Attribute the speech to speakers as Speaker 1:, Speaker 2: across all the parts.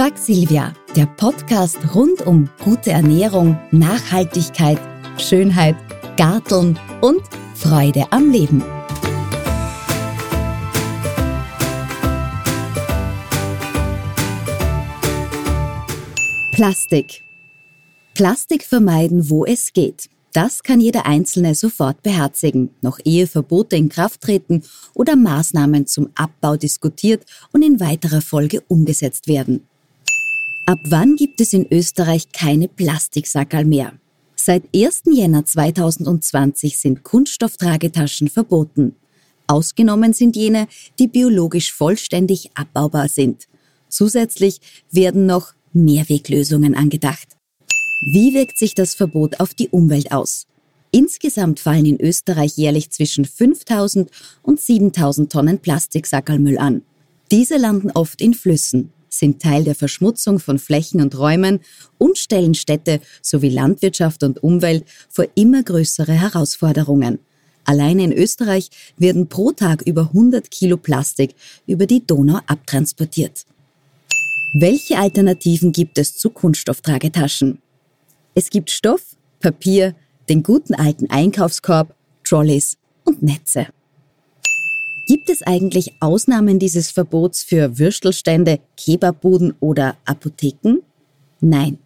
Speaker 1: Frag Silvia, der Podcast rund um gute Ernährung, Nachhaltigkeit, Schönheit, Garteln und Freude am Leben. Plastik. Plastik vermeiden, wo es geht. Das kann jeder Einzelne sofort beherzigen, noch ehe Verbote in Kraft treten oder Maßnahmen zum Abbau diskutiert und in weiterer Folge umgesetzt werden. Ab wann gibt es in Österreich keine Plastiksackerl mehr? Seit 1. Jänner 2020 sind Kunststofftragetaschen verboten. Ausgenommen sind jene, die biologisch vollständig abbaubar sind. Zusätzlich werden noch Mehrweglösungen angedacht. Wie wirkt sich das Verbot auf die Umwelt aus? Insgesamt fallen in Österreich jährlich zwischen 5000 und 7000 Tonnen Plastiksackerlmüll an. Diese landen oft in Flüssen sind Teil der Verschmutzung von Flächen und Räumen und stellen Städte sowie Landwirtschaft und Umwelt vor immer größere Herausforderungen. Alleine in Österreich werden pro Tag über 100 Kilo Plastik über die Donau abtransportiert. Welche Alternativen gibt es zu Kunststofftragetaschen? Es gibt Stoff, Papier, den guten alten Einkaufskorb, Trolleys und Netze. Gibt es eigentlich Ausnahmen dieses Verbots für Würstelstände, Kebabbuden oder Apotheken? Nein.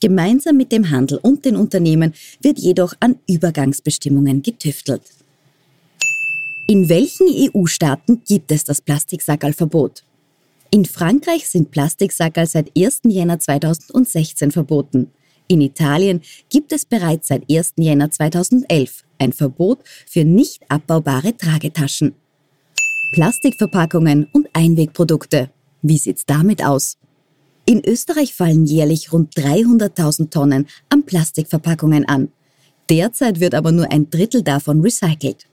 Speaker 1: Gemeinsam mit dem Handel und den Unternehmen wird jedoch an Übergangsbestimmungen getüftelt. In welchen EU-Staaten gibt es das Plastiksackerlverbot? In Frankreich sind Plastiksackerl seit 1. Jänner 2016 verboten. In Italien gibt es bereits seit 1. Jänner 2011 ein Verbot für nicht abbaubare Tragetaschen. Plastikverpackungen und Einwegprodukte. Wie sieht's damit aus? In Österreich fallen jährlich rund 300.000 Tonnen an Plastikverpackungen an. Derzeit wird aber nur ein Drittel davon recycelt.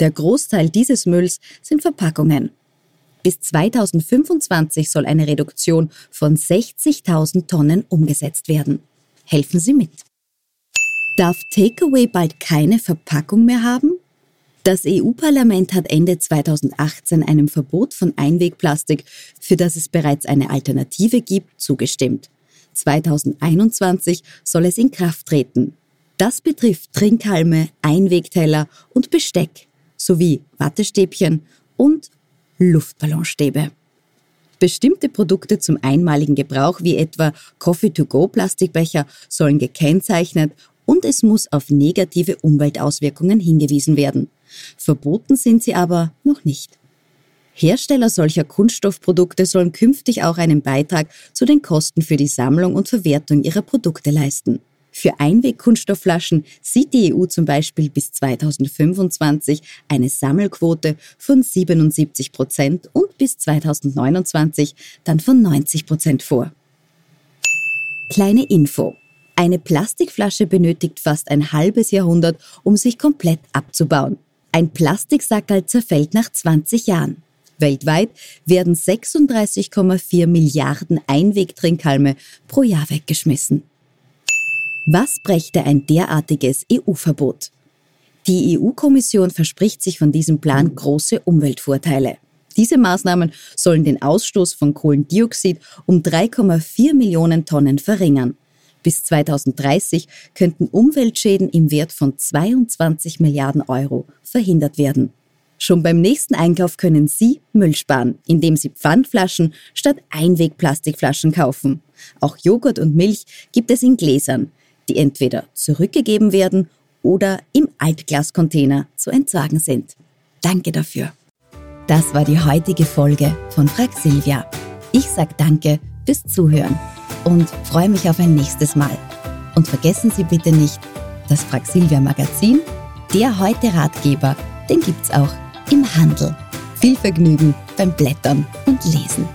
Speaker 1: Der Großteil dieses Mülls sind Verpackungen. Bis 2025 soll eine Reduktion von 60.000 Tonnen umgesetzt werden. Helfen Sie mit. Darf Takeaway bald keine Verpackung mehr haben? Das EU-Parlament hat Ende 2018 einem Verbot von Einwegplastik, für das es bereits eine Alternative gibt, zugestimmt. 2021 soll es in Kraft treten. Das betrifft Trinkhalme, Einwegteller und Besteck sowie Wattestäbchen und Luftballonstäbe. Bestimmte Produkte zum einmaligen Gebrauch wie etwa Coffee-to-go-Plastikbecher sollen gekennzeichnet und es muss auf negative Umweltauswirkungen hingewiesen werden. Verboten sind sie aber noch nicht. Hersteller solcher Kunststoffprodukte sollen künftig auch einen Beitrag zu den Kosten für die Sammlung und Verwertung ihrer Produkte leisten. Für Einwegkunststoffflaschen sieht die EU zum Beispiel bis 2025 eine Sammelquote von 77 Prozent und bis 2029 dann von 90 Prozent vor. Kleine Info. Eine Plastikflasche benötigt fast ein halbes Jahrhundert, um sich komplett abzubauen. Ein Plastiksackerl zerfällt nach 20 Jahren. Weltweit werden 36,4 Milliarden Einwegtrinkhalme pro Jahr weggeschmissen. Was brächte ein derartiges EU-Verbot? Die EU-Kommission verspricht sich von diesem Plan große Umweltvorteile. Diese Maßnahmen sollen den Ausstoß von Kohlendioxid um 3,4 Millionen Tonnen verringern. Bis 2030 könnten Umweltschäden im Wert von 22 Milliarden Euro verhindert werden. Schon beim nächsten Einkauf können Sie Müll sparen, indem Sie Pfandflaschen statt Einwegplastikflaschen kaufen. Auch Joghurt und Milch gibt es in Gläsern, die entweder zurückgegeben werden oder im Altglascontainer zu entsorgen sind. Danke dafür. Das war die heutige Folge von Frag Silvia. Ich sage danke fürs Zuhören und freue mich auf ein nächstes Mal. Und vergessen Sie bitte nicht, das Praxilvia Magazin, der heute Ratgeber, den gibt's auch im Handel. Viel Vergnügen beim Blättern und Lesen.